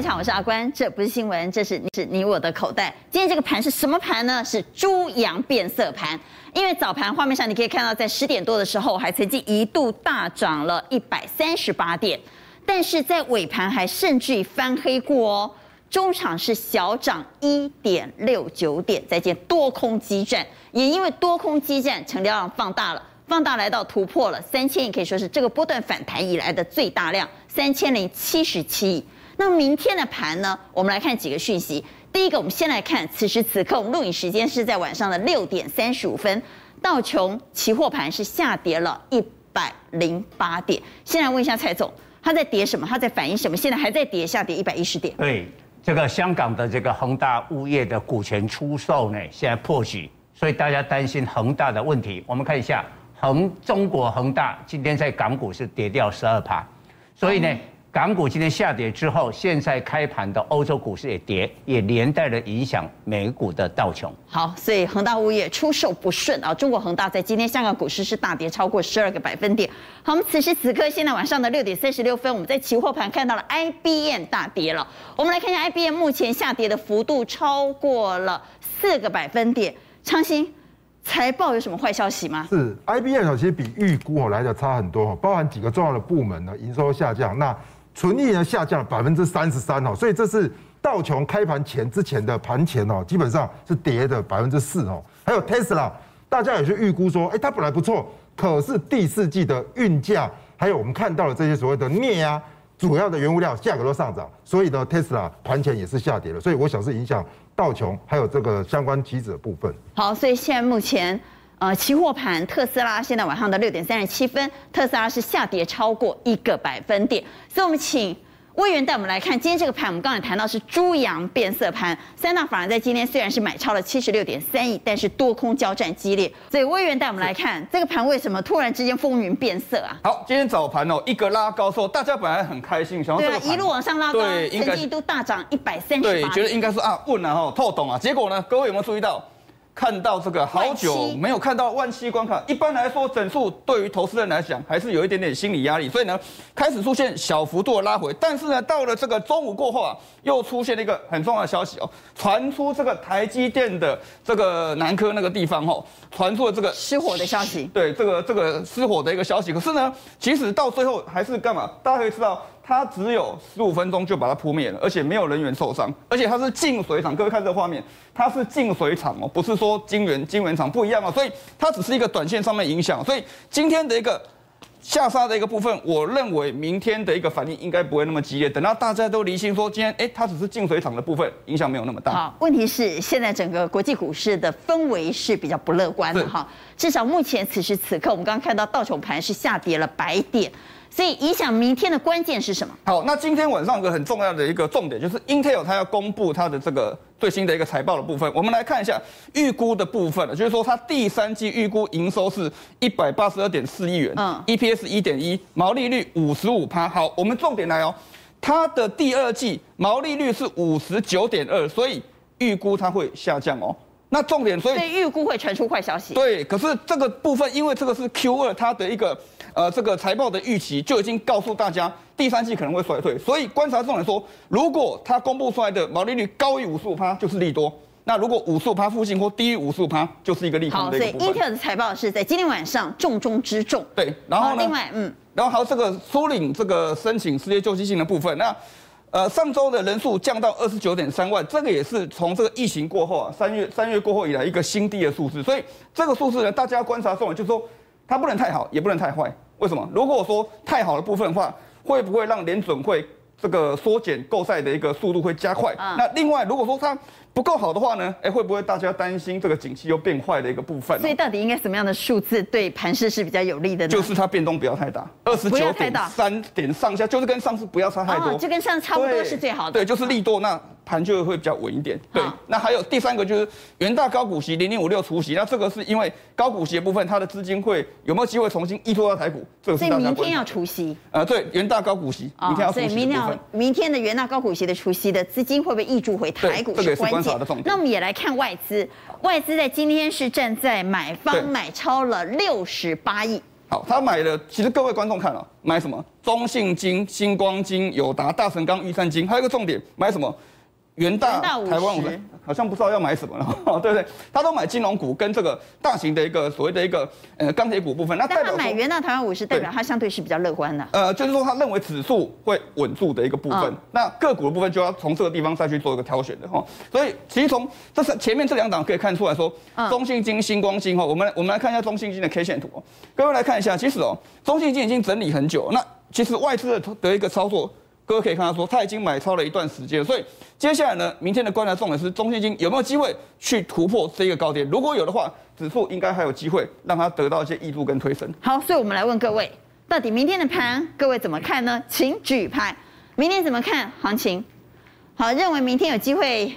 现场，我是阿关，这不是新闻，这是是你我的口袋。今天这个盘是什么盘呢？是猪羊变色盘。因为早盘画面上你可以看到，在十点多的时候还曾经一度大涨了一百三十八点，但是在尾盘还甚至于翻黑过哦。中场是小涨一点六九点，再见多空激战，也因为多空激战，成交量放大了，放大来到突破了三千亿，可以说是这个波段反弹以来的最大量，三千零七十七亿。那明天的盘呢？我们来看几个讯息。第一个，我们先来看，此时此刻我们录影时间是在晚上的六点三十五分，道琼期货盘是下跌了一百零八点。先来问一下蔡总，他在跌什么？他在反映什么？现在还在跌，下跌一百一十点。对，这个香港的这个恒大物业的股权出售呢，现在破局，所以大家担心恒大的问题。我们看一下恒中国恒大今天在港股是跌掉十二趴，所以呢。港股今天下跌之后，现在开盘的欧洲股市也跌，也连带的影响美股的道琼。好，所以恒大物业出售不顺啊，中国恒大在今天香港股市是大跌超过十二个百分点。好，我们此时此刻现在晚上的六点三十六分，我们在期货盘看到了 IBM 大跌了。我们来看一下 IBM 目前下跌的幅度超过了四个百分点。昌兴。财报有什么坏消息吗？是 IBM 其实比预估哦来的差很多，包含几个重要的部门呢，营收下降，那纯利呢下降百分之三十三哦，所以这是道琼开盘前之前的盘前哦，基本上是跌的百分之四哦。还有 Tesla，大家也是预估说，哎，它本来不错，可是第四季的运价，还有我们看到的这些所谓的镍呀，主要的原物料价格都上涨，所以呢，Tesla 盘前也是下跌了，所以我想是影响。道琼还有这个相关期指的部分。好，所以现在目前，呃，期货盘特斯拉现在晚上的六点三十七分，特斯拉是下跌超过一个百分点。所以我们请魏源带我们来看今天这个盘。我们刚才谈到是猪羊变色盘，三大法人在今天虽然是买超了七十六点三亿，但是多空交战激烈。所以魏源带我们来看这个盘为什么突然之间风云变色啊？好，今天早盘哦，一个拉高之后，大家本来很开心，想要对、啊、一路往上拉高，对，曾经一度大涨一百三十对，觉得应该是啊，问了哈，透懂啊。结果呢，各位有没有注意到？看到这个好久没有看到万七关卡，一般来说整数对于投资人来讲还是有一点点心理压力，所以呢开始出现小幅度的拉回。但是呢到了这个中午过后啊，又出现了一个很重要的消息哦，传出这个台积电的这个南科那个地方哦，传出了这个失火的消息。对，这个这个失火的一个消息。可是呢，其实到最后还是干嘛？大家可以知道。它只有十五分钟就把它扑灭了，而且没有人员受伤，而且它是净水厂。各位看这个画面，它是净水厂哦，不是说晶圆晶圆厂不一样哦，所以它只是一个短线上面影响。所以今天的一个下杀的一个部分，我认为明天的一个反应应该不会那么激烈。等到大家都离心说今天哎，它只是净水厂的部分，影响没有那么大。好，问题是现在整个国际股市的氛围是比较不乐观的哈，至少目前此时此刻，我们刚刚看到道琼盘是下跌了百点。所以影响明天的关键是什么？好，那今天晚上有个很重要的一个重点，就是 Intel 它要公布它的这个最新的一个财报的部分。我们来看一下预估的部分，就是说它第三季预估营收是一百八十二点四亿元，嗯，EPS 一点一，毛利率五十五趴。好，我们重点来哦，它的第二季毛利率是五十九点二，所以预估它会下降哦。那重点，所以预估会传出坏消息。对，可是这个部分，因为这个是 Q 二它的一个呃这个财报的预期，就已经告诉大家第三季可能会衰退。所以观察重点说，如果它公布出来的毛利率高于五十五趴，就是利多；那如果五十五趴附近或低于五十五趴，就是一个利空。好，所以 Intel 的财报是在今天晚上重中之重。对，然后呢？另外，嗯，然后还有这个苏领这个申请失业救济金的部分，那。呃，上周的人数降到二十九点三万，这个也是从这个疫情过后啊，三月三月过后以来一个新低的数字。所以这个数字呢，大家观察重点就是说，它不能太好，也不能太坏。为什么？如果说太好的部分的话，会不会让联准会这个缩减购债的一个速度会加快？那另外，如果说它不够好的话呢？哎，会不会大家担心这个景气又变坏的一个部分？所以到底应该什么样的数字对盘势是比较有利的呢？就是它变动不要太大，二十九点三点上下，就是跟上次不要差太多，哦、就跟上次差不多是最好的。对，就是利多那。盘就会比较稳一点，对。那还有第三个就是元大高股息零零五六除息，那这个是因为高股息的部分，它的资金会有没有机会重新依托到台股？这个是所以明天要除息。呃，对，元大高股息，明天要除息。所以明天要明天的元大高股息的除息的资金会不会溢注回台股？这个也是观察的重点。那我们也来看外资，外资在今天是站在买方买超了六十八亿。好，他买了，其实各位观众看了，买什么？中信金、星光金、友达、大成钢、玉山金，还有一个重点，买什么？元大、台湾五十，好像不知道要买什么了，对不对？他都买金融股跟这个大型的一个所谓的一个呃钢铁股部分。那代表买元大台湾五十，代表他相对是比较乐观的。呃，就是说他认为指数会稳住的一个部分。那个股的部分就要从这个地方再去做一个挑选的哈。所以其实从这是前面这两档可以看出来说，中信金、星光金哈，我们我们来看一下中信金的 K 线图。各位来看一下，其实哦，中信金已经整理很久。那其实外资的的一个操作。各位可以看到，说他已经买超了一段时间，所以接下来呢，明天的观察重点是中信金有没有机会去突破这个高点？如果有的话，指数应该还有机会让它得到一些挹注跟推升。好，所以我们来问各位，到底明天的盘各位怎么看呢？请举牌。明天怎么看行情？好，认为明天有机会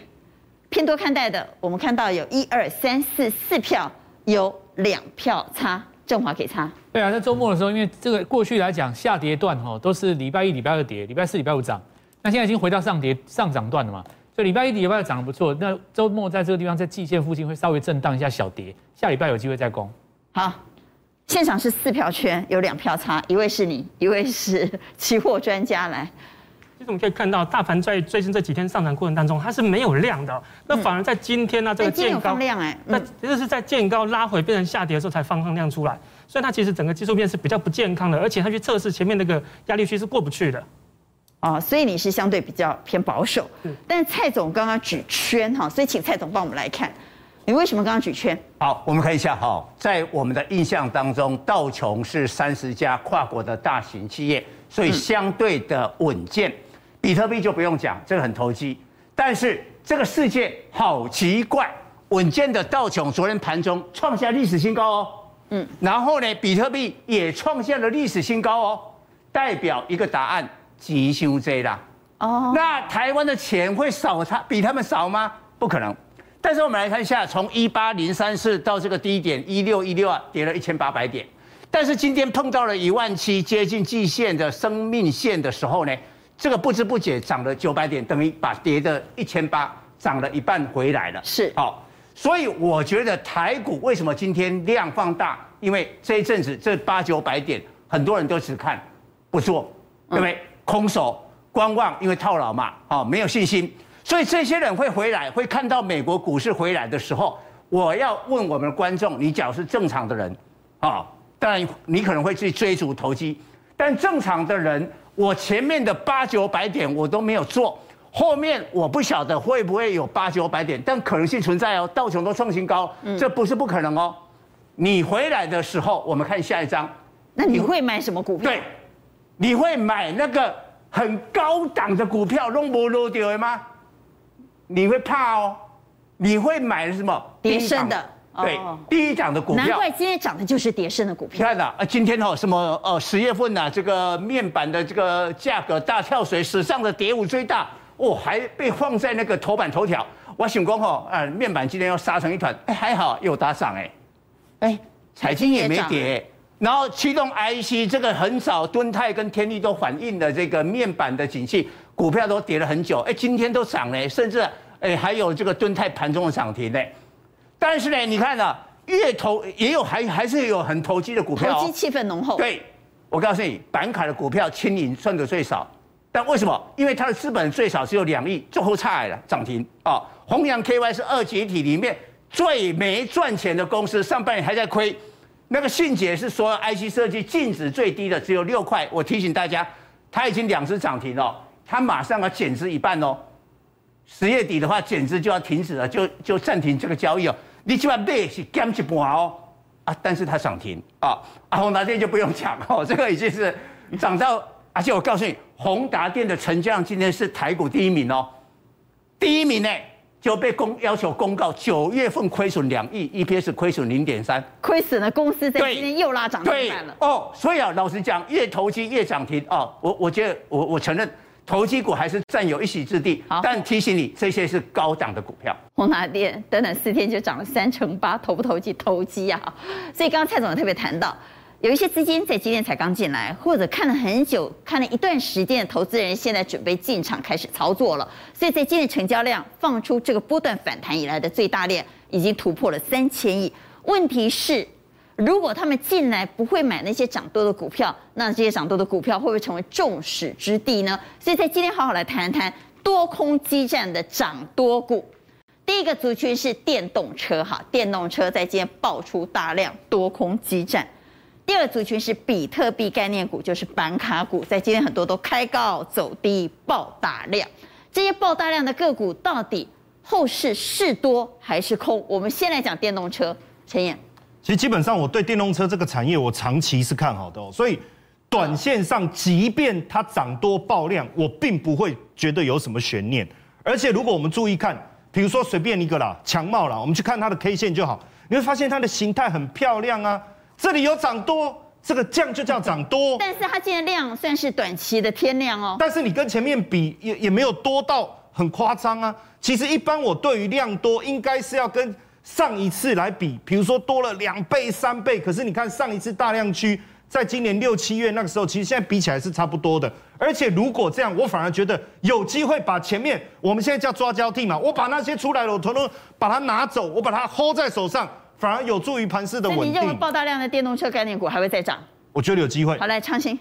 偏多看待的，我们看到有一二三四四票，有两票差。正华给差。对啊，在周末的时候，因为这个过去来讲下跌段哈都是礼拜一、礼拜二跌，礼拜四、礼拜五涨。那现在已经回到上跌上涨段了嘛，所以礼拜一、礼拜二涨得不错。那周末在这个地方在季线附近会稍微震荡一下小跌，下礼拜有机会再攻。好，现场是四票圈，有两票差，一位是你，一位是期货专家来。其实我们可以看到，大盘在最近这几天上涨过程当中，它是没有量的。那反而在今天呢、啊，这个见高量哎，那其实是在见高拉回变成下跌的时候才放放量出来。所以它其实整个技术面是比较不健康的，而且它去测试前面那个压力区是过不去的。啊，所以你是相对比较偏保守。嗯。但是蔡总刚刚举圈哈，所以请蔡总帮我们来看，你为什么刚刚举圈？好，我们看一下哈，在我们的印象当中，道琼是三十家跨国的大型企业，所以相对的稳健。嗯比特币就不用讲，这个很投机。但是这个世界好奇怪，稳健的道琼昨天盘中创下历史新高哦。嗯，然后呢，比特币也创下了历史新高哦，代表一个答案：急修 J 啦。哦，那台湾的钱会少他比他们少吗？不可能。但是我们来看一下，从一八零三四到这个低点一六一六啊，跌了一千八百点。但是今天碰到了一万七，接近季线的生命线的时候呢？这个不知不觉涨了九百点，等于把跌的一千八涨了一半回来了。是，好，所以我觉得台股为什么今天量放大？因为这一阵子这八九百点，很多人都只看不做，对不对？空手观望，因为套牢嘛，啊，没有信心。所以这些人会回来，会看到美国股市回来的时候，我要问我们的观众：你假如是正常的人，啊，当然你可能会去追逐投机，但正常的人。我前面的八九百点我都没有做，后面我不晓得会不会有八九百点，但可能性存在哦。道琼都创新高，这不是不可能哦。你回来的时候，我们看下一张。那你会买什么股票？对，你会买那个很高档的股票，弄不落掉的吗？你会怕哦？你会买什么？跌深的。对，第一涨的股票，难怪今天涨的就是跌升的股票。你看呐，啊，今天哈什么呃十月份呐，这个面板的这个价格大跳水，史上的跌幅最大，哦，还被放在那个头版头条。我想讲哈，啊，面板今天要杀成一团，哎，还好有打涨哎，哎，彩晶也没跌，然后驱动 IC 这个很少，敦泰跟天力都反映的这个面板的景气，股票都跌了很久，哎，今天都涨了，甚至哎还有这个敦泰盘中的涨停呢。但是呢，你看啊，越投也有还还是有很投机的股票，投机气氛浓厚。对，我告诉你，板卡的股票清零赚的最少，但为什么？因为它的资本最少只有两亿，最后差了涨停啊。弘阳 KY 是二级体里面最没赚钱的公司，上半年还在亏。那个信捷是所有 IC 设计净值最低的，只有六块。我提醒大家，它已经两支涨停了，它马上要减资一半哦。十月底的话，减资就要停止了，就就暂停这个交易哦。你起码买是减一半哦，啊，但是它涨停。啊，啊，宏达电就不用讲哦，这个已经是涨到，而且我告诉你，宏达电的成交量今天是台股第一名哦，第一名呢就被公要求公告九月份亏损两亿，EPS 亏损零点三，亏损了公司在今天又拉涨停板了。哦，所以啊，老实讲，越投机越涨停。哦，我我觉得我我承认。投机股还是占有一席之地，好，但提醒你，这些是高档的股票。宏达电短短四天就涨了三成八，投不投机？投机啊！所以刚刚蔡总也特别谈到，有一些资金在今天才刚进来，或者看了很久、看了一段时间的投资人，现在准备进场开始操作了。所以在今天成交量放出这个波段反弹以来的最大量，已经突破了三千亿。问题是，如果他们进来不会买那些涨多的股票，那这些涨多的股票会不会成为众矢之的呢？所以在今天好好来谈谈多空激战的涨多股。第一个族群是电动车，哈，电动车在今天爆出大量多空激战。第二族群是比特币概念股，就是板卡股，在今天很多都开高走低，爆大量。这些爆大量的个股到底后市是多还是空？我们先来讲电动车，陈彦。其实基本上，我对电动车这个产业，我长期是看好的哦。所以，短线上，即便它涨多爆量，我并不会觉得有什么悬念。而且，如果我们注意看，比如说随便一个啦，强茂啦，我们去看它的 K 线就好，你会发现它的形态很漂亮啊。这里有涨多，这个降就叫涨多。但是它今天量算是短期的天量哦。但是你跟前面比，也也没有多到很夸张啊。其实一般我对于量多，应该是要跟。上一次来比，比如说多了两倍、三倍，可是你看上一次大量区，在今年六七月那个时候，其实现在比起来是差不多的。而且如果这样，我反而觉得有机会把前面我们现在叫抓交替嘛，我把那些出来了，我统统把它拿走，我把它 hold 在手上，反而有助于盘势的稳定。你认为爆大量的电动车概念股还会再涨？我觉得有机会。好，来昌兴。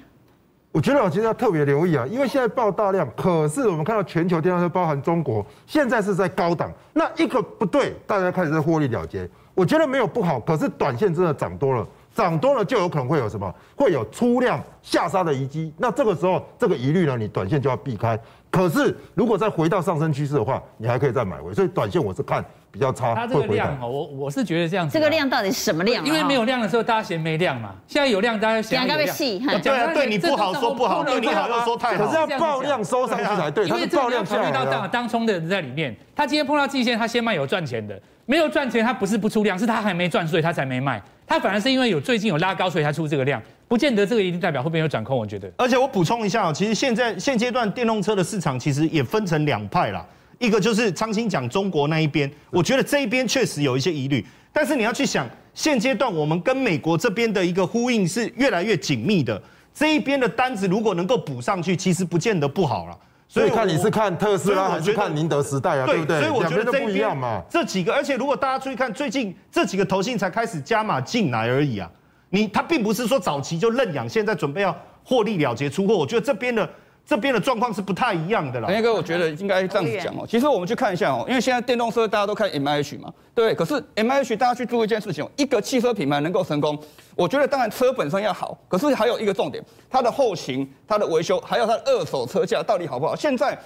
我觉得我其实要特别留意啊，因为现在爆大量，可是我们看到全球电动车，包含中国，现在是在高档，那一个不对，大家开始在获利了结。我觉得没有不好，可是短线真的涨多了，涨多了就有可能会有什么，会有出量下杀的遗迹。那这个时候，这个疑虑呢，你短线就要避开。可是如果再回到上升趋势的话，你还可以再买回。所以短线我是看比较差。它这个量哦，我我是觉得这样子。这个量到底是什么量？因为没有量的时候，大家嫌没量嘛。现在有量，大家嫌有量。对啊，对你不好说不好，对你好又说太好。可是要爆量收上去才对。因为爆量考虑到当当冲的人在里面，他今天碰到季线，他先卖有赚钱的。没有赚钱，他不是不出量，是他还没赚，所以他才没卖。他反而是因为有最近有拉高，所以他出这个量，不见得这个一定代表后面有转空。我觉得。而且我补充一下，其实现在现阶段电动车的市场其实也分成两派啦。一个就是昌兴讲中国那一边，我觉得这一边确实有一些疑虑。但是你要去想，现阶段我们跟美国这边的一个呼应是越来越紧密的。这一边的单子如果能够补上去，其实不见得不好了。所以看你是看特斯拉还是看宁德时代啊？对不对？所以我觉得这不一样嘛。这几个，而且如果大家注意看，最近这几个投信才开始加码进来而已啊。你他并不是说早期就认养，现在准备要获利了结出货。我觉得这边的。这边的状况是不太一样的啦。陈哥，我觉得应该这样子讲哦。其实我们去看一下哦，因为现在电动车大家都看 MIH 嘛，对。可是 MIH 大家去做一件事情哦，一个汽车品牌能够成功，我觉得当然车本身要好，可是还有一个重点，它的后勤、它的维修，还有它的二手车价到底好不好？现在，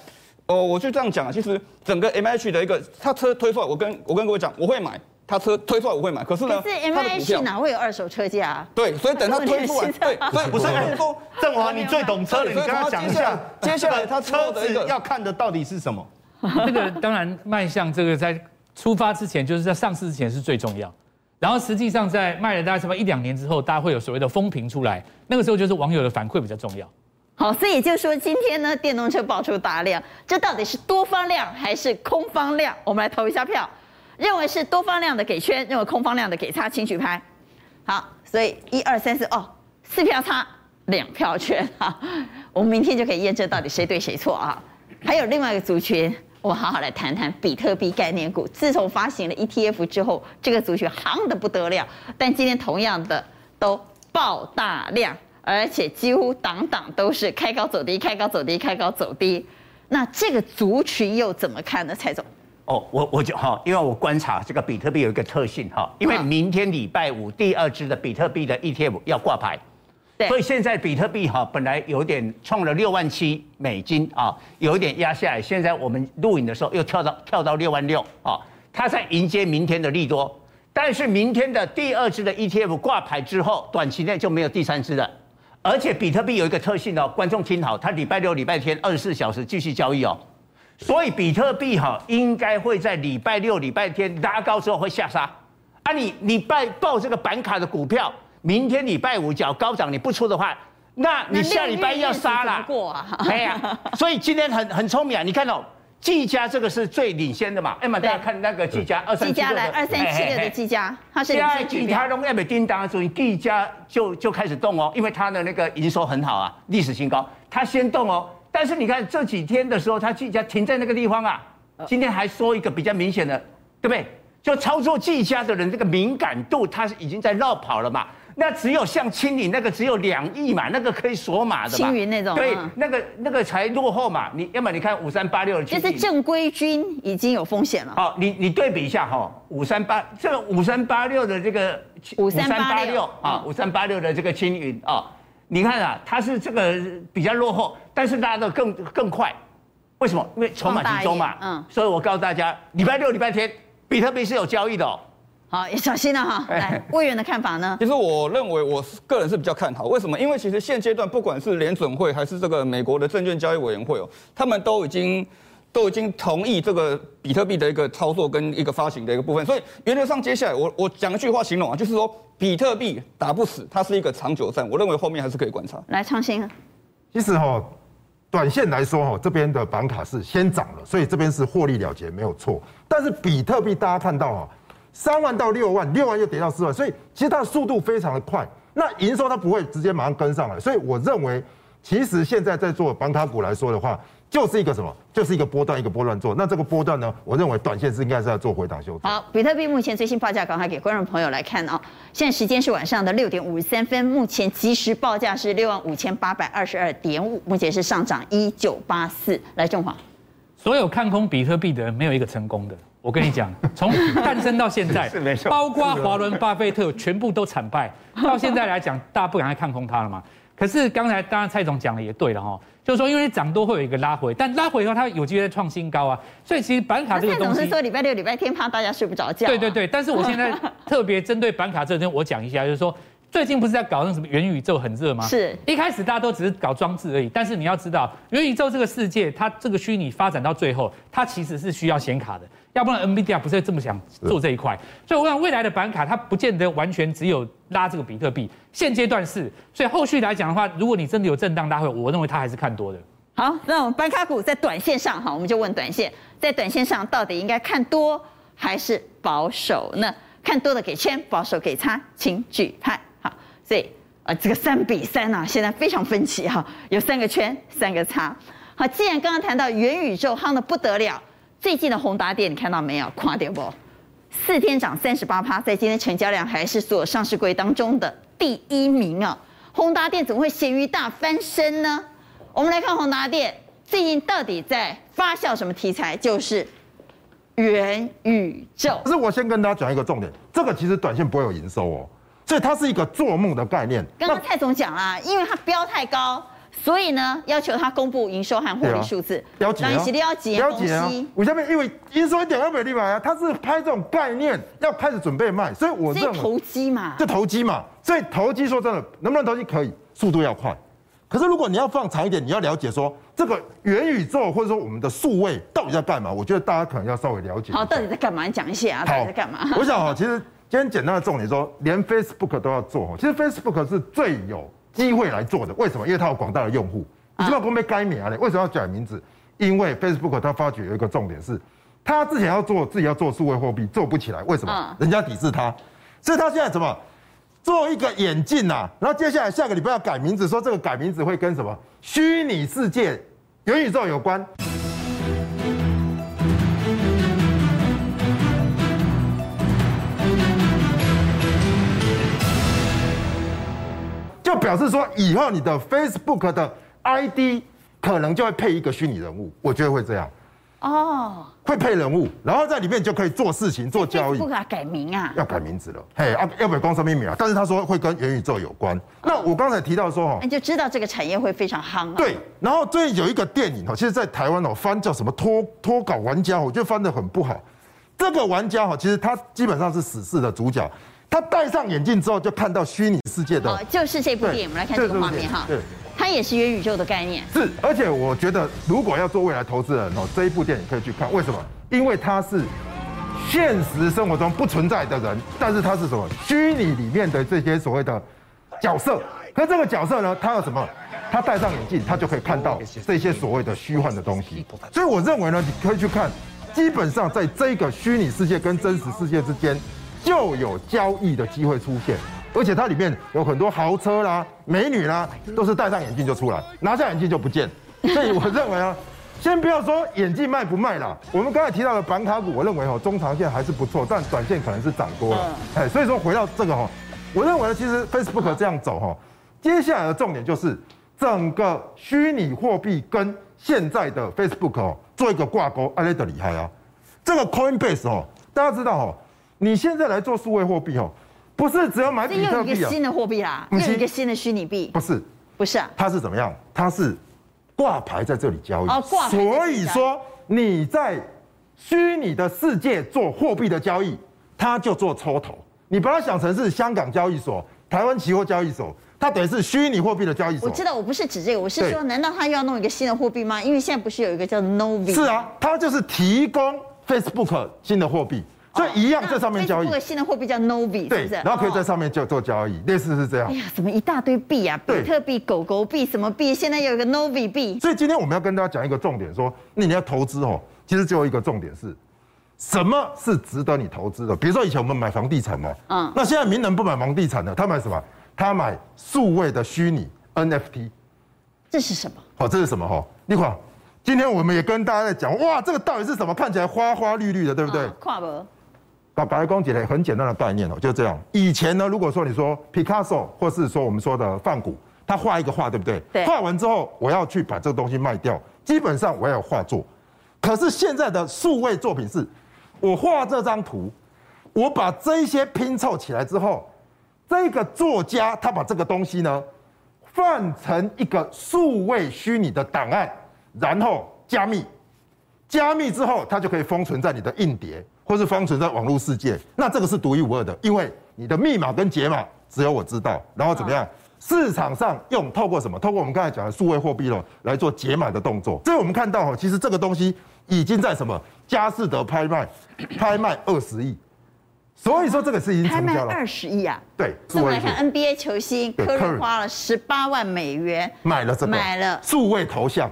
哦，我就这样讲啊，其实整个 MIH 的一个，它车推出来，我跟我跟各位讲，我会买。他车推出来我会买，可是呢，可是 MIH 哪会有二手车价啊？对，所以等他推出来，对，所以不是说振华你最懂车了，你跟他讲一下，接下来他车子要看的到底是什么？这个当然卖相这个在出发之前，就是在上市之前是最重要。然后实际上在卖了大概什么一两年之后，大家会有所谓的风评出来，那个时候就是网友的反馈比较重要。好，所以也就是说，今天呢，电动车爆出大量，这到底是多方量还是空方量？我们来投一下票。认为是多方量的给圈，认为空方量的给叉，请举牌。好，所以一二三四哦，四票叉，两票圈哈。我们明天就可以验证到底谁对谁错啊。还有另外一个族群，我们好好来谈谈比特币概念股。自从发行了 ETF 之后，这个族群夯得不得了，但今天同样的都爆大量，而且几乎档档都是开高走低，开高走低，开高走低。那这个族群又怎么看呢？蔡总？哦，我我就哈，因为我观察这个比特币有一个特性哈，因为明天礼拜五第二支的比特币的 ETF 要挂牌，对，所以现在比特币哈本来有点创了六万七美金啊，有一点压下来，现在我们录影的时候又跳到跳到六万六啊，它在迎接明天的利多，但是明天的第二支的 ETF 挂牌之后，短期内就没有第三支了，而且比特币有一个特性哦，观众听好，它礼拜六、礼拜天二十四小时继续交易哦。所以比特币哈应该会在礼拜六、礼拜天拉高之后会下杀，啊你你拜报这个板卡的股票，明天礼拜五脚高涨你不出的话，那你下礼拜要杀了。过啊，哎呀，所以今天很很聪明啊，你看到技嘉这个是最领先的嘛？哎嘛，大家看那个技嘉二三七六的，来二三七六的技嘉，它是领先其他都还没叮当，所以技嘉就就开始动哦，因为它的那个营收很好啊，历史新高，它先动哦。但是你看这几天的时候，他技嘉停在那个地方啊，今天还说一个比较明显的，对不对？就操作技嘉的人这个敏感度，他已经在绕跑了嘛。那只有像清理那个只有两亿嘛，那个可以锁码的嘛。青云那种，对，那个那个才落后嘛。你要么你看五三八六就是正规军已经有风险了。好，你你对比一下哈，五三八这个五三八六的这个五三八六啊，五三八六的这个青云啊，你看啊，它是这个比较落后，但是大家都更更快。为什么？因为筹码集中嘛。嗯。所以我告诉大家，礼拜六、礼拜天，比特币是有交易的哦。好，也小心了哈。来，魏源的看法呢？其实我认为，我个人是比较看好。为什么？因为其实现阶段，不管是联准会还是这个美国的证券交易委员会哦，他们都已经都已经同意这个比特币的一个操作跟一个发行的一个部分。所以原则上，接下来我我讲一句话形容啊，就是说比特币打不死，它是一个长久战。我认为后面还是可以观察。来，创新。其实哈，短线来说哈，这边的板卡是先涨了，所以这边是获利了结没有错。但是比特币大家看到啊。三万到六万，六万又跌到四万，所以其实它的速度非常的快。那营收它不会直接马上跟上来，所以我认为，其实现在在做板卡股来说的话，就是一个什么？就是一个波段一个波段做。那这个波段呢，我认为短线是应该是要做回档修正。好，比特币目前最新报价，赶快给观众朋友来看哦。现在时间是晚上的六点五十三分，目前即时报价是六万五千八百二十二点五，目前是上涨一九八四。来，中华，所有看空比特币的人没有一个成功的。我跟你讲，从诞生到现在，包括华伦巴菲特全部都惨败。到现在来讲，大家不敢再看空它了嘛。可是刚才当然蔡总讲的也对了哈，就是说因为涨多会有一个拉回，但拉回以后它有机会再创新高啊。所以其实板卡这个东西，蔡总是说礼拜六、礼拜天怕大家睡不着觉。对对对，但是我现在 特别针对板卡这个，我讲一下，就是说。最近不是在搞那什么元宇宙很热吗？是一开始大家都只是搞装置而已，但是你要知道，元宇宙这个世界，它这个虚拟发展到最后，它其实是需要显卡的，要不然 NVIDIA 不是这么想做这一块。所以我想未来的板卡，它不见得完全只有拉这个比特币，现阶段是，所以后续来讲的话，如果你真的有震荡大会，我认为它还是看多的。好，那我们板卡股在短线上，哈，我们就问短线，在短线上到底应该看多还是保守呢？看多的给圈，保守给叉，请举牌。好，所以。啊，这个三比三呐，现在非常分歧哈，有三个圈，三个叉。好，既然刚刚谈到元宇宙夯的不得了，最近的宏达电你看到没有？垮掉不？四天涨三十八趴，在今天成交量还是所有上市柜当中的第一名啊。宏达电怎么会咸鱼大翻身呢？我们来看宏达电最近到底在发酵什么题材？就是元宇宙。可是我先跟大家讲一个重点，这个其实短线不会有营收哦。所以它是一个做梦的概念。刚刚蔡总讲啦，因为它标太高，所以呢要求他公布营收和获利数字。标记啊，标记啊，标记啊。我下面因为营收一点都没立马啊，他是拍这种概念要开始准备卖，所以我认为投机嘛，就投机嘛。所以投机说真的，能不能投机可以，速度要快。可是如果你要放长一点，你要了解说这个元宇宙或者说我们的数位到底在干嘛？我觉得大家可能要稍微了解。好，到底在干嘛？你讲一下啊，到底在干嘛？我想啊，其实。今天简单的重点说，连 Facebook 都要做，其实 Facebook 是最有机会来做的。为什么？因为它有广大的用户。你知道公被改名啊？为什么要改名字？因为 Facebook 它发觉有一个重点是，它之前要做自己要做数位货币，做不起来。为什么？人家抵制它，所以它现在怎么做一个眼镜呐？然后接下来下个礼拜要改名字，说这个改名字会跟什么虚拟世界、元宇宙有关。就表示说，以后你的 Facebook 的 ID 可能就会配一个虚拟人物，我觉得会这样。哦，会配人物，然后在里面就可以做事情、做交易。不给他改名啊？要改名字了。嘿，要要不要光说秘密啊？但是他说会跟元宇宙有关。那我刚才提到说哈，你就知道这个产业会非常夯。对，然后最近有一个电影哈，其实在台湾哦翻叫什么脱脱稿玩家，我觉得翻得很不好。这个玩家哈，其实他基本上是死侍的主角。他戴上眼镜之后，就看到虚拟世界的。哦，就是这部电影，我们来看这个画面哈。对，它也是元宇宙的概念。是，而且我觉得，如果要做未来投资人哦，这一部电影可以去看。为什么？因为他是现实生活中不存在的人，但是他是什么？虚拟里面的这些所谓的角色。可这个角色呢，他有什么？他戴上眼镜，他就可以看到这些所谓的虚幻的东西。所以我认为呢，你可以去看。基本上，在这个虚拟世界跟真实世界之间。就有交易的机会出现，而且它里面有很多豪车啦、美女啦，都是戴上眼镜就出来，拿下眼镜就不见。所以我认为啊，先不要说眼镜卖不卖啦，我们刚才提到的板卡股，我认为哦，中长线还是不错，但短线可能是涨多了。哎，所以说回到这个哈，我认为呢，其实 Facebook 这样走哈，接下来的重点就是整个虚拟货币跟现在的 Facebook 哦做一个挂钩，哎，得厉害啊！这个 Coinbase 哦，大家知道哦，你现在来做数位货币哦，不是只要买比特币啊，又一个新的货币啦，又一个新的虚拟币，不是，不是啊，它是怎么样？它是。挂牌在这里交易哦挂，所以说你在虚拟的世界做货币的交易，它就做抽头。你把它想成是香港交易所、台湾期货交易所，它等于是虚拟货币的交易所。我知道，我不是指这个，我是说，难道他又要弄一个新的货币吗？因为现在不是有一个叫 Novi？是啊，它就是提供 Facebook 新的货币。所以一样在上面交易，新的货币叫 Novi，对，然后可以在上面就做交易，类似是这样。哎呀，什么一大堆币啊？比特币、狗狗币、什么币？现在有一个 Novi 币。所以今天我们要跟大家讲一个重点，说那你要投资哦，其实只有一个重点是，什么是值得你投资的？比如说以前我们买房地产嘛，嗯，那现在名人不买房地产了，他买什么？他买数位的虚拟 NFT。这是什么？好，这是什么？哈，你看，今天我们也跟大家在讲，哇，这个到底是什么？看起来花花绿绿的，对不对？跨博。把白来公解的很简单的概念哦，就这样。以前呢，如果说你说 Picasso 或是说我们说的梵谷，他画一个画，对不对？对。画完之后，我要去把这个东西卖掉，基本上我要有画作。可是现在的数位作品是，我画这张图，我把这一些拼凑起来之后，这个作家他把这个东西呢换成一个数位虚拟的档案，然后加密，加密之后，它就可以封存在你的硬碟。或是封存在网络世界，那这个是独一无二的，因为你的密码跟解码只有我知道。然后怎么样？市场上用透过什么？透过我们刚才讲的数位货币了来做解码的动作。所以我们看到哈，其实这个东西已经在什么？佳士得拍卖，拍卖二十亿。所以说这个是已经成交了。拍卖二十亿啊？对。我们来看 NBA 球星科瑞花了十八万美元买了这个，买了数位头像。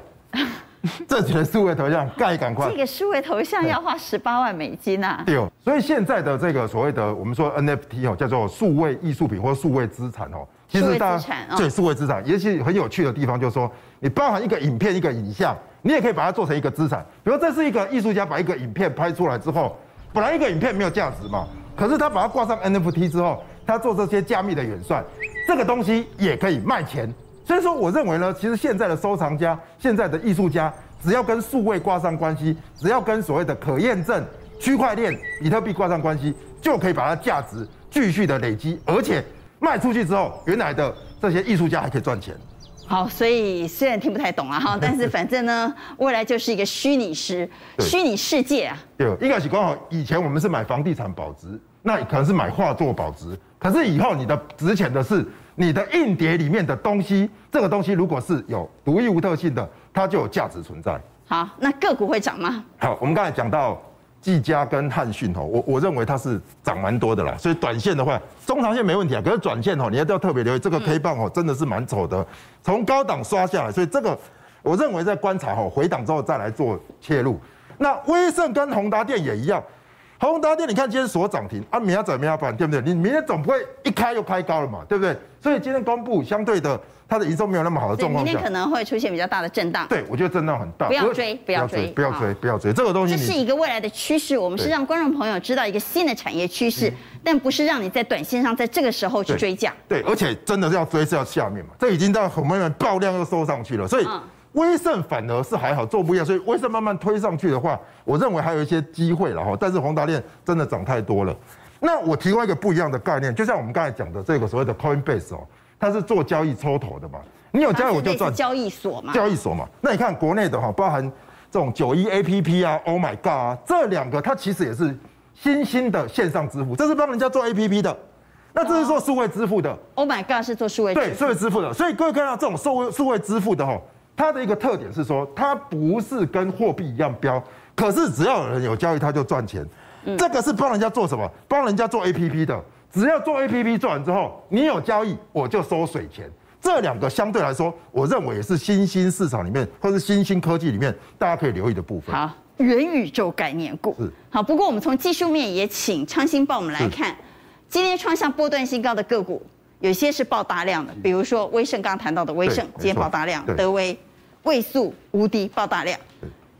这几个数位头像，盖赶快！这个数位头像要花十八万美金啊！对哦，所以现在的这个所谓的我们说 NFT 哦，叫做数位艺术品或数位资产哦，其实大家对数位资产，也其很有趣的地方就是说，你包含一个影片、一个影像，你也可以把它做成一个资产。比如这是一个艺术家把一个影片拍出来之后，本来一个影片没有价值嘛，可是他把它挂上 NFT 之后，他做这些加密的演算，这个东西也可以卖钱。所以说，我认为呢，其实现在的收藏家、现在的艺术家，只要跟数位挂上关系，只要跟所谓的可验证、区块链、比特币挂上关系，就可以把它价值继续的累积，而且卖出去之后，原来的这些艺术家还可以赚钱。好，所以虽然听不太懂啊哈，但是反正呢，未来就是一个虚拟世虚拟世界啊。对，应该是刚好以前我们是买房地产保值，那可能是买画作保值，可是以后你的值钱的是。你的硬碟里面的东西，这个东西如果是有独一无特性的，它就有价值存在。好，那个股会涨吗？好，我们刚才讲到技嘉跟汉讯哦，我我认为它是涨蛮多的啦。所以短线的话，中长线没问题啊。可是短线哦，你要都要特别留意这个 K 棒哦，真的是蛮丑的，从高档刷下来。所以这个我认为在观察哦，回档之后再来做切入。那威盛跟宏达电也一样。宏达电，你看今天锁涨停啊，明天怎么样办？对不对？你明天总不会一开又开高了嘛，对不对？所以今天公布相对的，它的营收没有那么好的状况下，明天可能会出现比较大的震荡。对，我觉得震荡很大。不要追，不要追，不要追，不要追。这个东西，这是一个未来的趋势。我们是让观众朋友知道一个新的产业趋势，但不是让你在短线上在这个时候去追价。对，而且真的是要追是要下面嘛，这已经到很慢慢爆量又收上去了，所以。威盛反而是还好做不一样，所以威盛慢慢推上去的话，我认为还有一些机会了哈。但是宏达电真的涨太多了。那我提供一个不一样的概念，就像我们刚才讲的这个所谓的 Coinbase 哦，它是做交易抽头的嘛。你有交易我就赚。交易所嘛。交易所嘛。那你看国内的哈，包含这种九一 APP 啊，Oh my God 啊，这两个它其实也是新兴的线上支付，这是帮人家做 APP 的。那这是做数位支付的。Oh my God 是做数位。对，数位支付的。所以各位看到这种数位数位支付的哈。它的一个特点是说，它不是跟货币一样标，可是只要有人有交易，它就赚钱。这个是帮人家做什么？帮人家做 APP 的。只要做 APP 做完之后，你有交易，我就收水钱。这两个相对来说，我认为也是新兴市场里面或是新兴科技里面大家可以留意的部分。好，元宇宙概念股。是。好，不过我们从技术面也请昌兴帮我们来看，今天创下波段新高的个股。有些是爆大量的，比如说威盛刚刚谈到的威盛，今天爆大量；德威、位速无敌爆大量，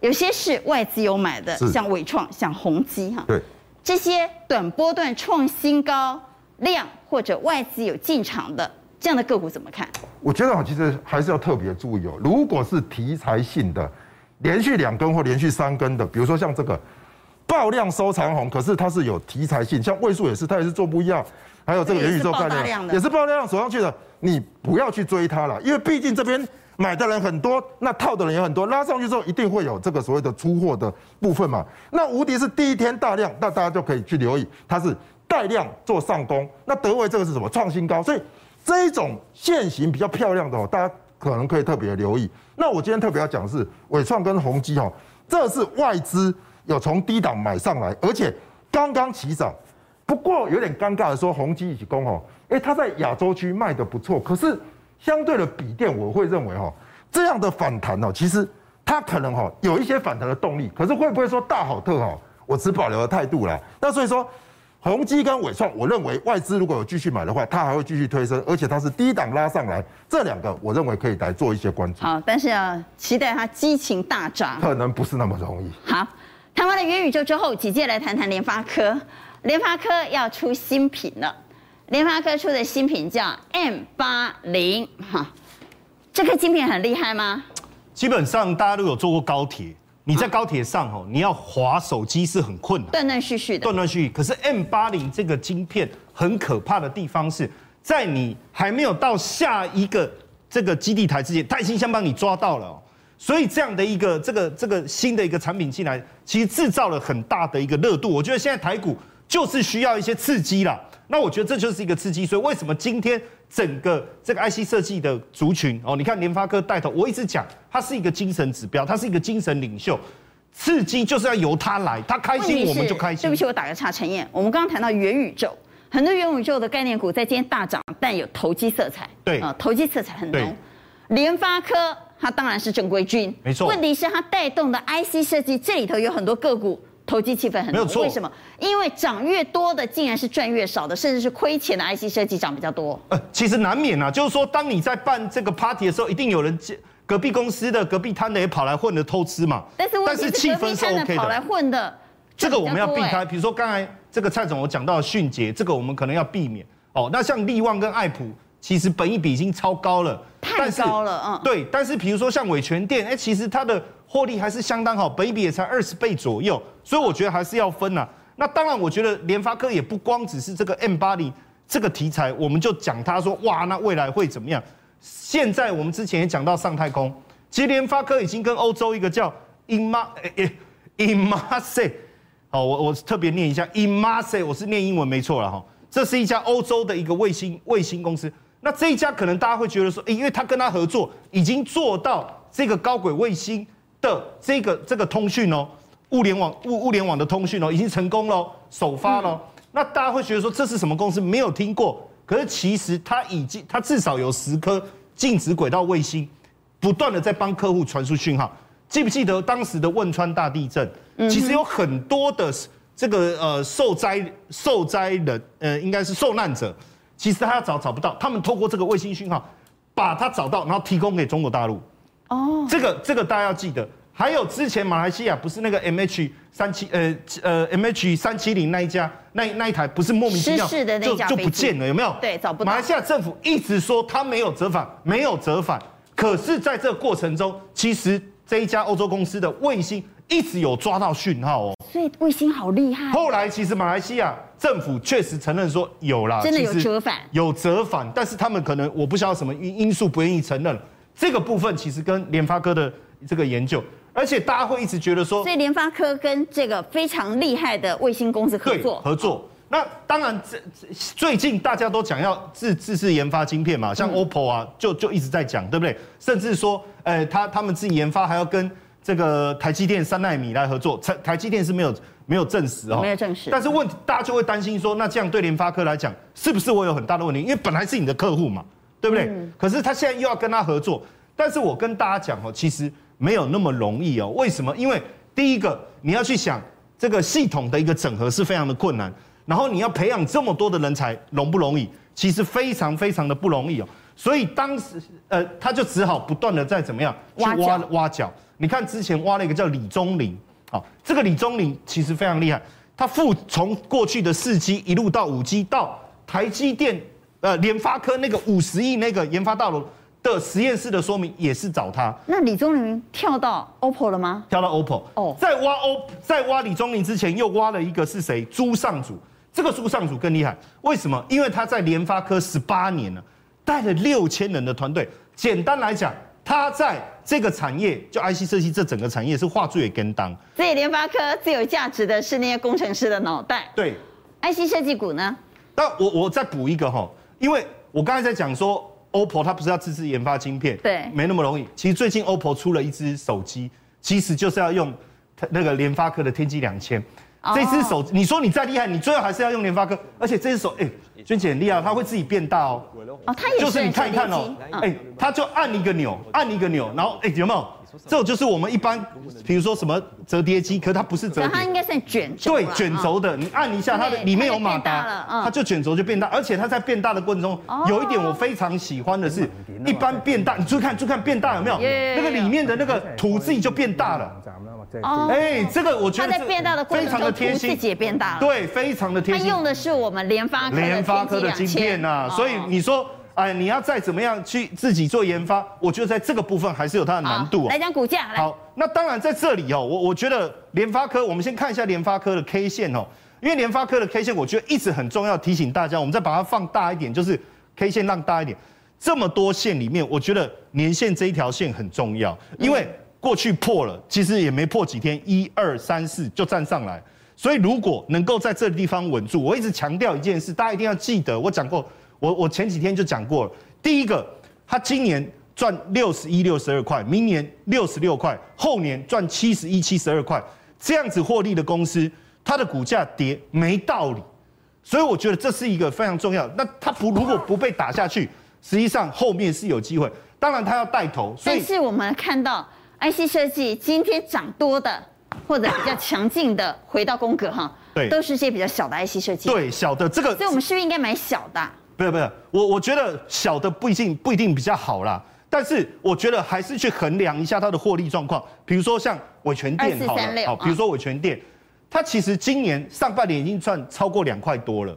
有些是外资有买的，像伟创、像宏基哈。对，这些短波段创新高量或者外资有进场的这样的个股怎么看？我觉得其实还是要特别注意哦。如果是题材性的，连续两根或连续三根的，比如说像这个爆量收长红，可是它是有题材性，像位数也是，它也是做不一样。还有这个元宇宙概念，也是爆量走上去的，你不要去追它了，因为毕竟这边买的人很多，那套的人也很多，拉上去之后一定会有这个所谓的出货的部分嘛。那无敌是第一天大量，那大家就可以去留意，它是带量做上攻。那德维这个是什么？创新高，所以这一种线型比较漂亮的哦，大家可能可以特别留意。那我今天特别要讲的是纬创跟宏基哦，这是外资有从低档买上来，而且刚刚起涨。不过有点尴尬的说，宏基一起攻哦，哎，它在亚洲区卖的不错，可是相对的笔电，我会认为哈，这样的反弹哦，其实它可能哈有一些反弹的动力，可是会不会说大好特好？我持保留的态度啦。那所以说，宏基跟纬创，我认为外资如果有继续买的话，它还会继续推升，而且它是低档拉上来，这两个我认为可以来做一些关注。好，但是啊期待它激情大涨，可能不是那么容易。好，谈完了元宇宙之后，紧接着来谈谈联发科。联发科要出新品了，联发科出的新品叫 M 八零哈，这个晶片很厉害吗？基本上大家都有坐过高铁，你在高铁上哦，你要滑手机是很困难，断断续续的，断断续续。可是 M 八零这个晶片很可怕的地方是在你还没有到下一个这个基地台之前，它已经先帮你抓到了，所以这样的一个这个这个新的一个产品进来，其实制造了很大的一个热度。我觉得现在台股。就是需要一些刺激啦，那我觉得这就是一个刺激，所以为什么今天整个这个 IC 设计的族群哦，你看联发科带头，我一直讲它是一个精神指标，它是一个精神领袖，刺激就是要由它来，它开心我们就开心。对不起，我打个岔，陈燕，我们刚刚谈到元宇宙，很多元宇宙的概念股在今天大涨，但有投机色彩，对啊，投机色彩很浓。联发科它当然是正规军，没错，问题是它带动的 IC 设计这里头有很多个股。投机气氛很浓，为什么？因为涨越多的，竟然是赚越少的，甚至是亏钱的 IC 设计涨比较多。呃，其实难免啊，就是说，当你在办这个 party 的时候，一定有人隔壁公司的、隔壁摊的也跑来混的偷吃嘛。但是但是，气氛是 OK 的。跑来混的，这个我们要避开。比如说刚才这个蔡总我讲到迅捷，这个我们可能要避免。哦，那像力旺跟爱普，其实本益比已经超高了，太高了，嗯。对，但是比如说像伟全店，哎，其实它的。获利还是相当好，本益比也才二十倍左右，所以我觉得还是要分呐、那当然，我觉得联发科也不光只是这个 M 八零这个题材，我们就讲它说哇，那未来会怎么样？现在我们之前也讲到上太空，其实联发科已经跟欧洲一个叫 Inma 诶 Inmarsat 好，我我特别念一下 Inmase，我是念英文没错了哈，这是一家欧洲的一个卫星卫星公司。那这一家可能大家会觉得说，诶，因为他跟他合作，已经做到这个高轨卫星。的这个这个通讯哦，物联网物物联网的通讯哦，已经成功了，首发了。那大家会觉得说，这是什么公司？没有听过。可是其实它已经，它至少有十颗静止轨道卫星，不断的在帮客户传输讯号。记不记得当时的汶川大地震？其实有很多的这个呃受灾受灾人，呃应该是受难者，其实他要找找不到，他们透过这个卫星讯号把它找到，然后提供给中国大陆。哦，这个这个大家要记得，还有之前马来西亚不是那个 M H 三七呃呃 M H 三七零那一家那那一台不是莫名其妙就就不见了有没有？对，找不到。马来西亚政府一直说他没有折返，没有折返，可是在这个过程中，其实这一家欧洲公司的卫星一直有抓到讯号哦。所以卫星好厉害。后来其实马来西亚政府确实承认说有啦，真的有折返，有折返，但是他们可能我不知道什么因因素不愿意承认。这个部分其实跟联发科的这个研究，而且大家会一直觉得说，所以联发科跟这个非常厉害的卫星公司合作合作。那当然，这最近大家都讲要自自制研发晶片嘛，像 OPPO 啊，就就一直在讲，对不对？甚至说，呃，他他们自己研发还要跟这个台积电三纳米来合作，台台积电是没有没有证实哦，没有证实。但是问题，大家就会担心说，那这样对联发科来讲，是不是我有很大的问题？因为本来是你的客户嘛。对不对？可是他现在又要跟他合作，但是我跟大家讲哦，其实没有那么容易哦。为什么？因为第一个，你要去想这个系统的一个整合是非常的困难，然后你要培养这么多的人才，容不容易？其实非常非常的不容易哦。所以当时呃，他就只好不断的在怎么样去挖挖角挖角。你看之前挖了一个叫李宗麟，好，这个李宗麟其实非常厉害，他父从过去的四 G 一路到五 G，到台积电呃联发科那个五十亿那个研发大楼的实验室的说明也是找他。那李宗林跳到 OPPO 了吗？跳到 OPPO 哦在挖 O 在挖李宗林之前，又挖了一个是谁？朱尚祖。这个朱尚祖更厉害，为什么？因为他在联发科十八年了，带了六千人的团队。简单来讲，他在这个产业，就 IC 设计这整个产业是画最跟当。所以联发科最有价值的是那些工程师的脑袋。对，IC 设计股呢？那我我再补一个哈，因为我刚才在讲说。OPPO 它不是要自制研发晶片，对，没那么容易。其实最近 OPPO 出了一支手机，其实就是要用那个联发科的天玑两千。这支手，你说你再厉害，你最后还是要用联发科。而且这支手，哎，娟姐很厉害，它会自己变大哦。哦，它也是。就是你看一看哦，哎，它就按一个钮，按一个钮，然后哎，有没有？这种就是我们一般，比如说什么折叠机，可是它不是折叠，它应该是卷轴。对，卷轴的，你按一下，它的里面有马达，它就卷轴就变大，而且它在变大的过程中，有一点我非常喜欢的是，一般变大，你注意看，注意看变大有没有？那个里面的那个图自己就变大了。哦，哎，这个我觉得它在变大的过程中，图自己也变大了。对，非常的贴心。它用的是我们联发科联发科的晶片呐，所以你说。哎，你要再怎么样去自己做研发，我觉得在这个部分还是有它的难度。来讲股价，好，那当然在这里哦，我我觉得联发科，我们先看一下联发科的 K 线哦，因为联发科的 K 线，我觉得一直很重要，提醒大家，我们再把它放大一点，就是 K 线让大一点。这么多线里面，我觉得年线这一条线很重要，因为过去破了，其实也没破几天，一二三四就站上来，所以如果能够在这个地方稳住，我一直强调一件事，大家一定要记得，我讲过。我我前几天就讲过了，第一个，他今年赚六十一、六十二块，明年六十六块，后年赚七十一、七十二块，这样子获利的公司，它的股价跌没道理，所以我觉得这是一个非常重要。那它不如果不被打下去，实际上后面是有机会。当然它要带头，所以但是我们看到 IC 设计今天涨多的或者比较强劲的，回到宫格哈，对，都是些比较小的 IC 设计，对，小的这个，所以我们是不是应该买小的？不是不是，我我觉得小的不一定不一定比较好啦，但是我觉得还是去衡量一下它的获利状况。比如说像伟全店好了，好，比如说伟全店，它其实今年上半年已经赚超过两块多了。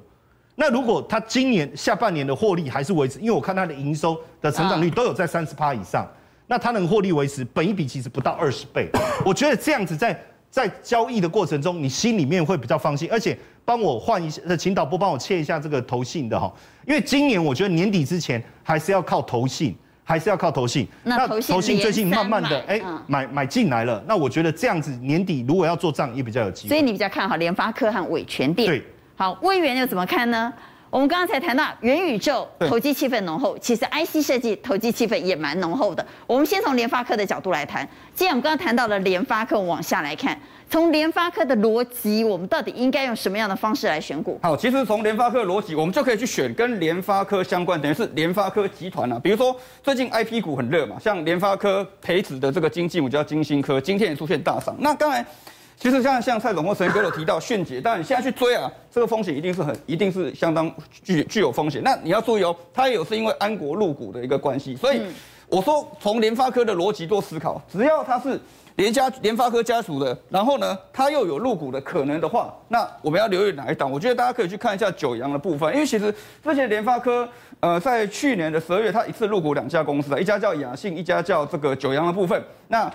那如果它今年下半年的获利还是维持，因为我看它的营收的成长率都有在三十趴以上，那它能获利维持，本一比其实不到二十倍。我觉得这样子在在交易的过程中，你心里面会比较放心，而且。帮我换一下，请导播帮我切一下这个投信的哈，因为今年我觉得年底之前还是要靠投信，还是要靠投信。那投信最近慢慢的哎买买进来了，那我觉得这样子年底如果要做账也比较有机会。所以你比较看好联发科和伟诠电。对，好，威元又怎么看呢？我们刚刚才谈到元宇宙投机气氛浓厚，其实 IC 设计投机气氛也蛮浓厚的。我们先从联发科的角度来谈，既然我们刚刚谈到了联发科，我们往下来看。从联发科的逻辑，我们到底应该用什么样的方式来选股？好，其实从联发科的逻辑，我们就可以去选跟联发科相关，等于是联发科集团啊。比如说最近 IP 股很热嘛，像联发科培子的这个经济母叫金星科，今天也出现大涨。那刚才其实像像蔡总或陈哥有提到迅捷，但你现在去追啊，这个风险一定是很一定是相当具具有风险。那你要注意哦，它也有是因为安国入股的一个关系，所以我说从联发科的逻辑做思考，只要它是。联家联发科家属的，然后呢，它又有入股的可能的话，那我们要留意哪一档？我觉得大家可以去看一下九阳的部分，因为其实之前联发科，呃，在去年的十二月，它一次入股两家公司啊，一家叫亚信，一家叫这个九阳的部分。那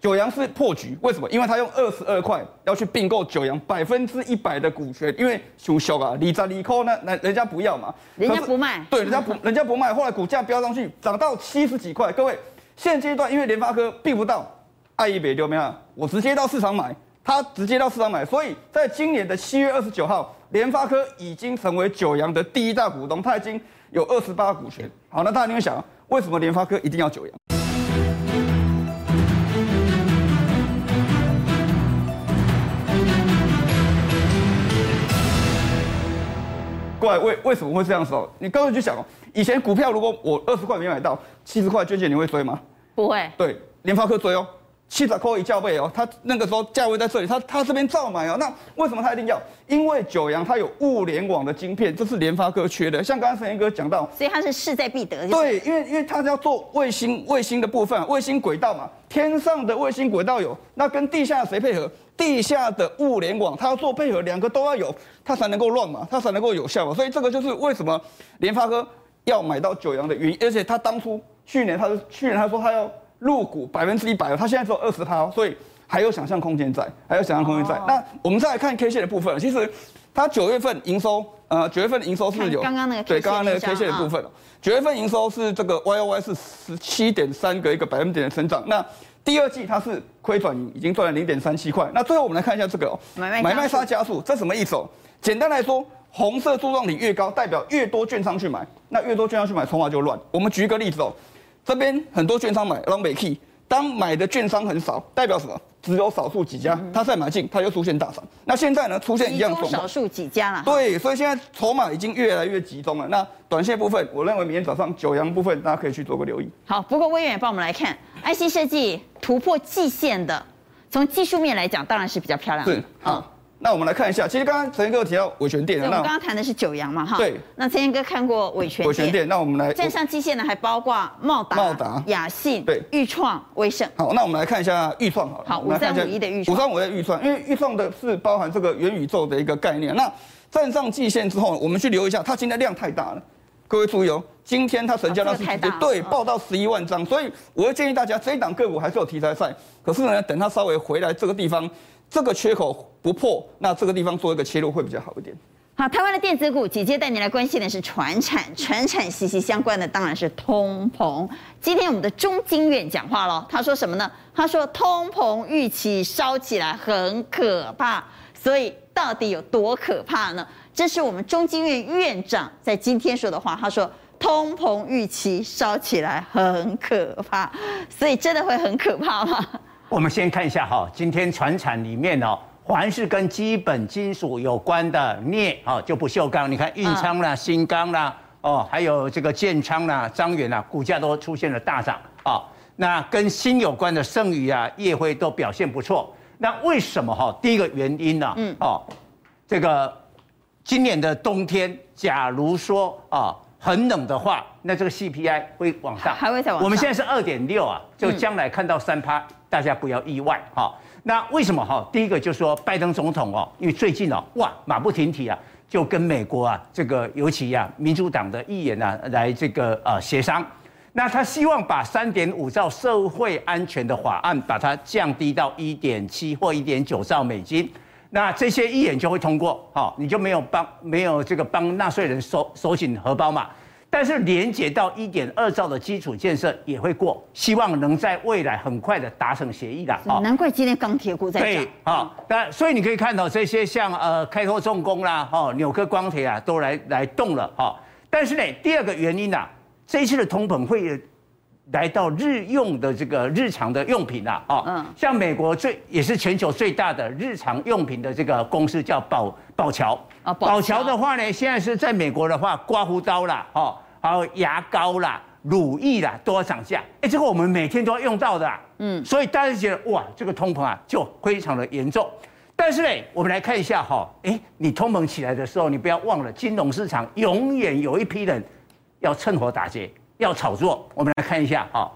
九阳是破局，为什么？因为他用二十二块要去并购九阳百分之一百的股权，因为熊熊啊，你在你扣那那人家不要嘛，人家不卖，对，人家不人家不卖，后来股价飙上去，涨到七十几块。各位，现阶段因为联发科并不到。爱一别丢没有？我直接到市场买，他直接到市场买，所以在今年的七月二十九号，联发科已经成为九阳的第一大股东，他已经有二十八股权。好，那大家你会想，为什么联发科一定要九阳？过来，为为什么会这样说？你刚才就想哦，以前股票如果我二十块没买到，七十块，娟姐你会追吗？不会。对，联发科追哦。七十块一价位哦，它那个时候价位在这里，它它这边照买哦。那为什么它一定要？因为九阳它有物联网的晶片，这是联发科缺的。像刚刚陈彦哥讲到，所以它是势在必得。对，因为因为它要做卫星卫星的部分，卫星轨道嘛，天上的卫星轨道有，那跟地下谁配合？地下的物联网，它要做配合，两个都要有，它才能够乱嘛，它才能够有效嘛。所以这个就是为什么联发科要买到九阳的原因。而且他当初去年他是去年他说他要。入股百分之一百，他现在只有二十趴，所以还有想象空间在，还有想象空间在。那我们再来看 K 线的部分，其实它九月份营收，呃，九月份营收是有刚刚那个对刚刚那个 K 线的部分，九月份营收是这个 Y O Y 是十七点三个一个百分点的成长。那第二季它是亏转盈，已经赚了零点三七块。那最后我们来看一下这个哦，买卖杀加速，这什么意思哦？简单来说，红色柱状体越高，代表越多券商去买，那越多券商去买，筹码就乱。我们举一个例子哦。这边很多券商买 long 北 key，当买的券商很少，代表什么？只有少数几家，他再买进，他就出现大涨。那现在呢，出现一样状况，少数几家了。对，所以现在筹码已经越来越集中了。那短线部分，我认为明天早上九阳部分，大家可以去做个留意。好，不过威远也帮我们来看 IC 设计突破季线的，从技术面来讲，当然是比较漂亮的。是啊。那我们来看一下，其实刚刚陈彦哥提到伟诠电，我们刚刚谈的是九阳嘛，哈。对。那陈彦哥看过伟诠电。伟诠电，那我们来。站上季线的还包括茂达、茂达、雅信、对、钰创、威盛。好，那我们来看一下钰创好了。好，五三五一的钰创。五三五一的钰创，因为钰创的是包含这个元宇宙的一个概念。那站上季线之后，我们去留意一下，它今天量太大了。各位注意哦，今天它成交量是直接对爆到十一万张，所以我会建议大家，这一档个股还是有题材赛，可是呢，等它稍微回来这个地方。这个缺口不破，那这个地方做一个切入会比较好一点。好，台湾的电子股，姐姐带你来关心的是传产，传产息息相关的当然是通膨。今天我们的中经院讲话了，他说什么呢？他说通膨预期烧起来很可怕，所以到底有多可怕呢？这是我们中经院院长在今天说的话。他说通膨预期烧起来很可怕，所以真的会很可怕吗？我们先看一下哈，今天船产里面哦，凡是跟基本金属有关的镍啊，就不锈钢，你看运昌啦、新钢啦，哦，还有这个建昌啦、彰源啦，股价都出现了大涨啊。那跟锌有关的剩余啊、烨辉都表现不错。那为什么哈？第一个原因呢？嗯，哦，这个今年的冬天，假如说啊。很冷的话，那这个 CPI 会往上，还会再往上。我们现在是二点六啊，就将来看到三趴，大家不要意外哈。那为什么哈？第一个就是说拜登总统哦，因为最近哦，哇，马不停蹄啊，就跟美国啊，这个尤其啊，民主党的议员啊，来这个呃协商。那他希望把三点五兆社会安全的法案，把它降低到一点七或一点九兆美金。那这些一眼就会通过，哈，你就没有帮没有这个帮纳税人收收紧荷包嘛？但是连接到一点二兆的基础建设也会过，希望能在未来很快的达成协议的。啊，难怪今天钢铁股在涨。对，啊，那所以你可以看到这些像呃开拓重工啦，哈，纽科钢铁啊，都来来动了，哈。但是呢，第二个原因啊，这一次的通膨会。来到日用的这个日常的用品啦，啊，嗯，像美国最也是全球最大的日常用品的这个公司叫宝宝侨啊，宝侨的话呢，现在是在美国的话，刮胡刀啦，哦，还有牙膏啦、乳液啦都要涨价，哎，这个我们每天都要用到的，嗯，所以大家觉得哇，这个通膨啊就非常的严重。但是呢，我们来看一下哈，哎，你通膨起来的时候，你不要忘了，金融市场永远有一批人要趁火打劫。要炒作，我们来看一下哈。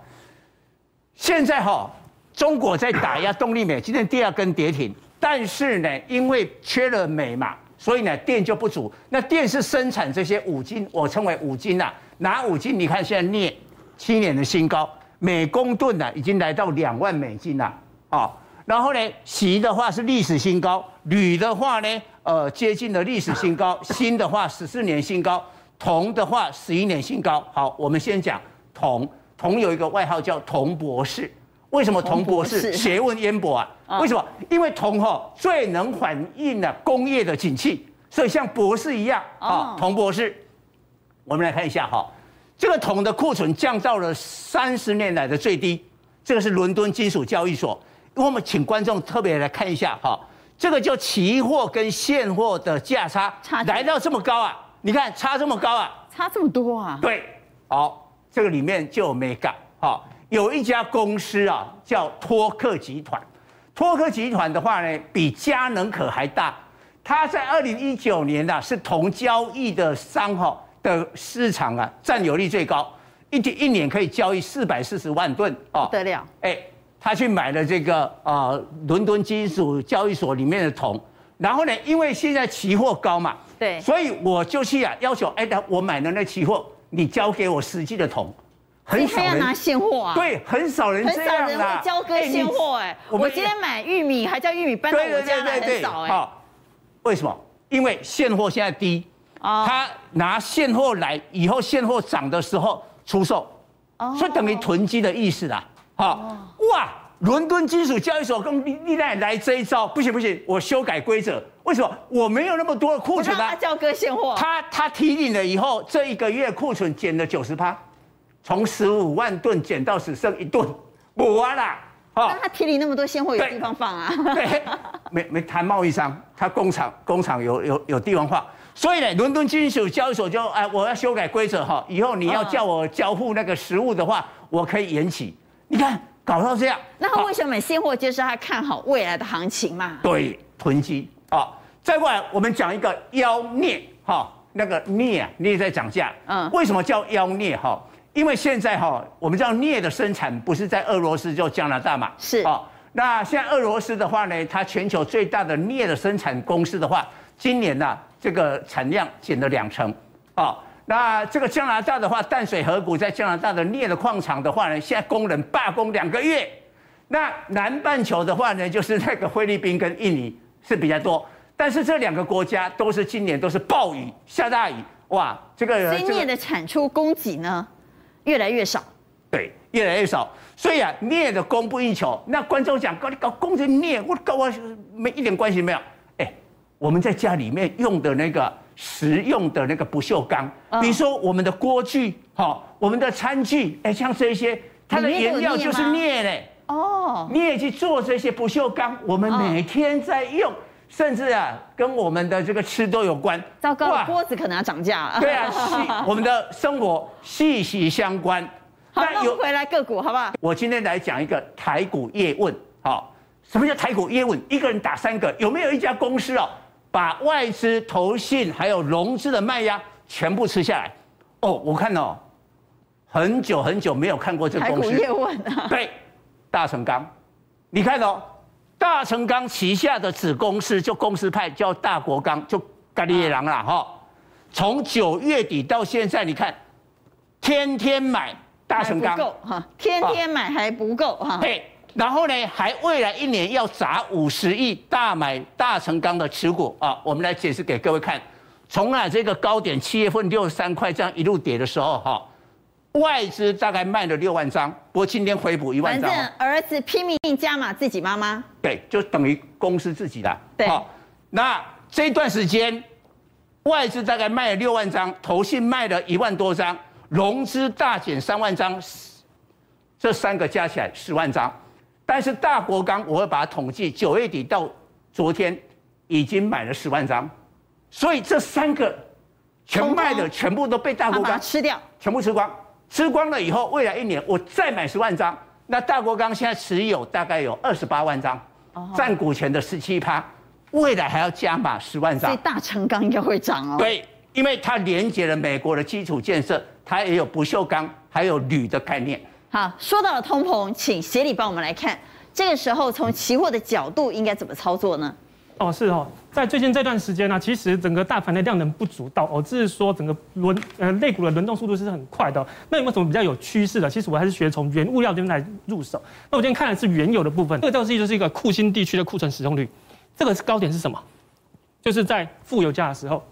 现在哈，中国在打压动力煤，今天第二根跌停。但是呢，因为缺了煤嘛，所以呢电就不足。那电是生产这些五金，我称为五金呐。哪五金？你看现在镍七年的新高，每公吨呢已经来到两万美金了啊。然后呢，锡的话是历史新高，铝的话呢，呃，接近了历史新高，锌的话十四年新高。铜的话，十一年新高。好，我们先讲铜。铜有一个外号叫“铜博士”。为什么铜博士？学问渊博啊。为什么？因为铜哈最能反映了工业的景气，所以像博士一样啊。铜博士，我们来看一下哈，这个铜的库存降到了三十年来的最低。这个是伦敦金属交易所。我们请观众特别来看一下哈，这个就期货跟现货的价差来到这么高啊。你看差这么高啊，差这么多啊？对，好，这个里面就有美感哈，有一家公司啊，叫托克集团。托克集团的话呢，比佳能可还大。它在二零一九年啊，是铜交易的商哈的市场啊，占有率最高，一天一年可以交易四百四十万吨哦，不得了。哎，他去买了这个啊，伦敦金属交易所里面的铜，然后呢，因为现在期货高嘛，对，所以我就去啊要求，哎，我买了那期货，你交给我实际的桶。很少人拿现货啊，对，很少人这样，很少人会交割现货哎。我们今天买玉米还叫玉米搬到我家来，很少哎。好，为什么？因为现货现在低，他拿现货来以后，现货涨的时候出售，所以等于囤积的意思啦。好，哇，伦敦金属交易所跟历代来这一招，不行不行，我修改规则。为什么？我没有那么多的库存啊。他交割现货，他他提领了以后，这一个月库存减了九十趴。从十五万吨减到只剩一吨，补完了。哦那他提领那么多现货，有地方放啊？对，没没谈贸易商，他工厂工厂有有有地方放，所以呢，伦敦金属交易所就哎，我要修改规则哈，以后你要叫我交付那个实物的话，我可以延期。你看搞到这样，那他为什么买现货？就是他看好未来的行情嘛。对，囤积啊。再过来，我们讲一个妖孽哈，那个镍啊，镍在涨价。嗯，为什么叫妖孽哈？因为现在哈，我们知道镍的生产不是在俄罗斯就加拿大嘛，是啊。那现在俄罗斯的话呢，它全球最大的镍的生产公司的话，今年呐这个产量减了两成，啊。那这个加拿大的话，淡水河谷在加拿大的镍的矿场的话呢，现在工人罢工两个月。那南半球的话呢，就是那个菲律宾跟印尼是比较多，但是这两个国家都是今年都是暴雨下大雨，哇，这个所以镍的产出供给呢？越来越少，对，越来越少，所以啊，镍的供不应求。那观众讲，搞你搞工程镍，我搞我没一点关系没有。哎，我们在家里面用的那个实用的那个不锈钢，比如说我们的锅具，好，我们的餐具，哎，像这些，它的原料就是镍嘞。哦，镍去做这些不锈钢，我们每天在用。甚至啊，跟我们的这个吃都有关。糟糕，锅子可能要涨价了。对啊，息我们的生活息息相关。好，那回来个股好不好？我今天来讲一个台股叶问。好，什么叫台股叶问？一个人打三个，有没有一家公司哦，把外资、投信还有融资的卖压全部吃下来？哦，我看哦，很久很久没有看过这个公司。台股叶问啊。对，大成钢，你看哦。大成钢旗下的子公司就公司派叫大国钢，就咖喱狼啦哈。从九月底到现在，你看天天买大成钢，哈，天天买还不够哈。对，然后呢，还未来一年要砸五十亿大买大成钢的持股啊。我们来解释给各位看，从啊这个高点七月份六十三块这样一路跌的时候哈。外资大概卖了六万张，不过今天回补一万张。反正儿子拼命加码自己妈妈。对，就等于公司自己的。对。好，那这段时间，外资大概卖了六万张，投信卖了一万多张，融资大减三万张，这三个加起来十万张。但是大国钢，我会把它统计，九月底到昨天已经买了十万张，所以这三个全卖的全部都被大国钢吃掉，全部吃光。吃光了以后，未来一年我再买十万张，那大国钢现在持有大概有二十八万张，占股权的十七趴，未来还要加码十万张。所以大成钢应该会涨哦。对，因为它连接了美国的基础建设，它也有不锈钢，还有铝的概念。好，说到了通膨，请协理帮我们来看，这个时候从期货的角度应该怎么操作呢？哦，是哦，在最近这段时间呢，其实整个大盘的量能不足到哦，只是说整个轮呃类股的轮动速度是很快的。那有没有什么比较有趋势的？其实我还是学从原物料这边来入手。那我今天看的是原油的部分，这个东西就是一个库欣地区的库存使用率。这个是高点是什么？就是在负油价的时候，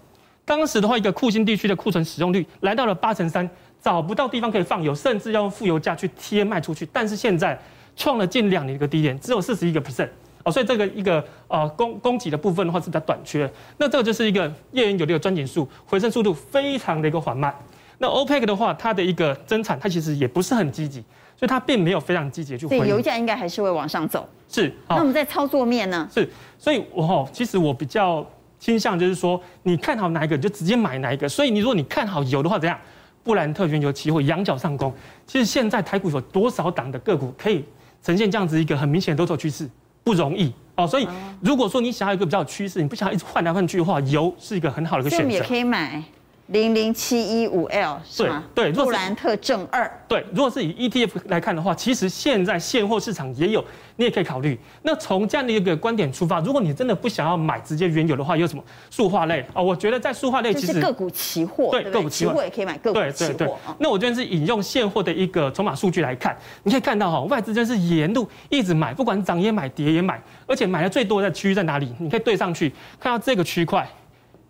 当时的话，一个库欣地区的库存使用率来到了八成三，找不到地方可以放油，甚至要用负油价去贴卖出去。但是现在创了近两年一个低点，只有四十一个 percent。哦，所以这个一个呃供供给的部分的话是比较短缺，那这个就是一个页岩油的一个钻井数回升速度非常的一个缓慢。那 OPEC 的话，它的一个增产，它其实也不是很积极，所以它并没有非常积极的去回。对，油价应该还是会往上走。是。那我们在操作面呢？是，所以我哈，其实我比较倾向就是说，你看好哪一个你就直接买哪一个。所以你如果你看好油的话，怎样？布兰特全球期货仰角上攻。其实现在台股有多少档的个股可以呈现这样子一个很明显的多头趋势？不容易哦。所以如果说你想要一个比较有趋势，你不想要一直换来换去的话，油是一个很好的一个选择。也可以买。零零七一五 L 是吗？对，布兰特正二。对，如果是以 ETF 来看的话，其实现在现货市场也有，你也可以考虑。那从这样的一个观点出发，如果你真的不想要买直接原油的话，有什么塑化类啊？我觉得在塑化类其实个股期货，对，个股期货也可以买个股期货。对对对。那我这边是引用现货的一个筹码数据来看，你可以看到哈，外资真是沿路一直买，不管涨也买，跌也买，而且买的最多的区域在哪里？你可以对上去看到这个区块。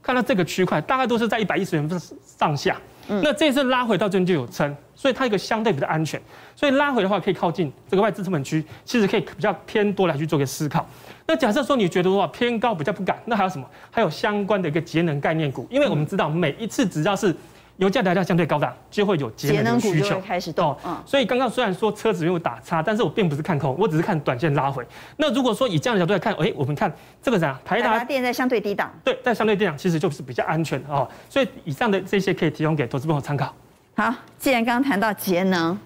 看到这个区块，大概都是在一百一十元上下。嗯、那这次拉回到这边就有撑，所以它一个相对比较安全。所以拉回的话，可以靠近这个外资成本区，其实可以比较偏多来去做一个思考。那假设说你觉得的话偏高比较不敢，那还有什么？还有相关的一个节能概念股，因为我们知道每一次只要是。油价来到相对高档，就会有节能的需求开始动。嗯，所以刚刚虽然说车子没有打叉，但是我并不是看空，我只是看短线拉回。那如果说以这样的角度来看，哎，我们看这个啥？台达电在相对低档。对，在相对低档其实就是比较安全哦。所以以上的这些可以提供给投资朋友参考。好，既然刚刚谈到节能，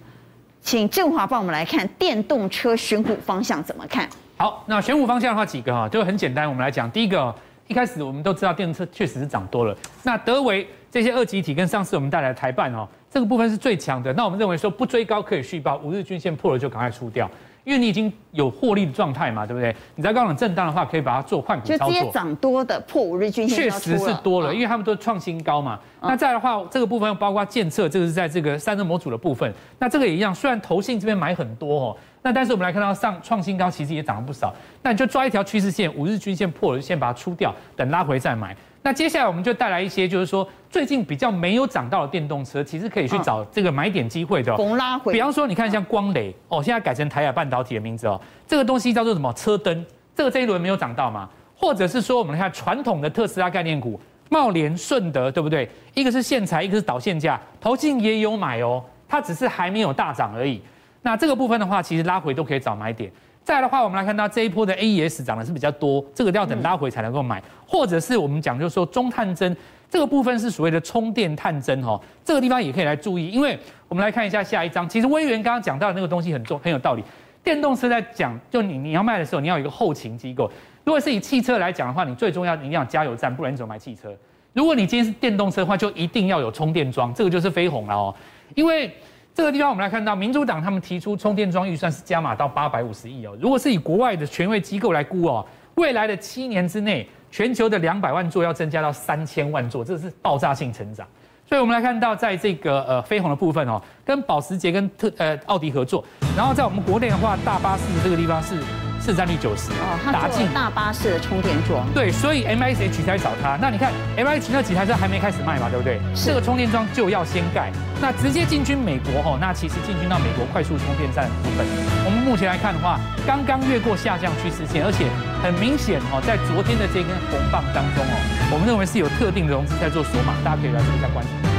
请振华帮我们来看电动车选股方向怎么看？好，那选股方向的话几个哈，就很简单。我们来讲，第一个，一开始我们都知道电动车确实是涨多了。那德微。这些二级体跟上次我们带来的台办哦，这个部分是最强的。那我们认为说不追高可以续报，五日均线破了就赶快出掉，因为你已经有获利的状态嘛，对不对？你在高档震荡的话，可以把它做换股操作。就这些涨多的破五日均线，确实是多了，因为他们都创新高嘛。那再来的话，这个部分包括建测，这个是在这个散热模组的部分。那这个也一样，虽然投信这边买很多哦，那但是我们来看到上创新高，其实也涨了不少。那你就抓一条趋势线，五日均线破了就先把它出掉，等拉回再买。那接下来我们就带来一些，就是说最近比较没有涨到的电动车，其实可以去找这个买点机会的。逢拉回。比方说，你看像光磊哦，现在改成台亚半导体的名字哦，这个东西叫做什么？车灯，这个这一轮没有涨到嘛？或者是说，我们来看传统的特斯拉概念股，茂联、顺德，对不对？一个是线材，一个是导线架，投信也有买哦，它只是还没有大涨而已。那这个部分的话，其实拉回都可以找买点。再的话，我们来看到这一波的 AES 涨的是比较多，这个要等拉回才能够买，或者是我们讲就是说中探针这个部分是所谓的充电探针哦，这个地方也可以来注意，因为我们来看一下下一章，其实威元刚刚讲到的那个东西很重很有道理，电动车在讲就你你要卖的时候你要有一个后勤机构，如果是以汽车来讲的话，你最重要你一定要加油站，不然你怎么买汽车？如果你今天是电动车的话，就一定要有充电桩，这个就是飞鸿了哦，因为。这个地方我们来看到，民主党他们提出充电桩预算是加码到八百五十亿哦。如果是以国外的权威机构来估哦，未来的七年之内，全球的两百万座要增加到三千万座，这是爆炸性成长。所以我们来看到，在这个呃飞鸿的部分哦，跟保时捷跟特呃奥迪合作，然后在我们国内的话，大巴士这个地方是。市占率九十哦，打进大巴士的充电桩。对，所以 M I H 才找他。那你看 M I H 那几台车还没开始卖嘛，对不对？这个充电桩就要先盖。那直接进军美国哦，那其实进军到美国快速充电站的部分，我们目前来看的话，刚刚越过下降趋势线，而且很明显哦，在昨天的这根红棒当中哦，我们认为是有特定的融资在做锁码，大家可以来做一下观察。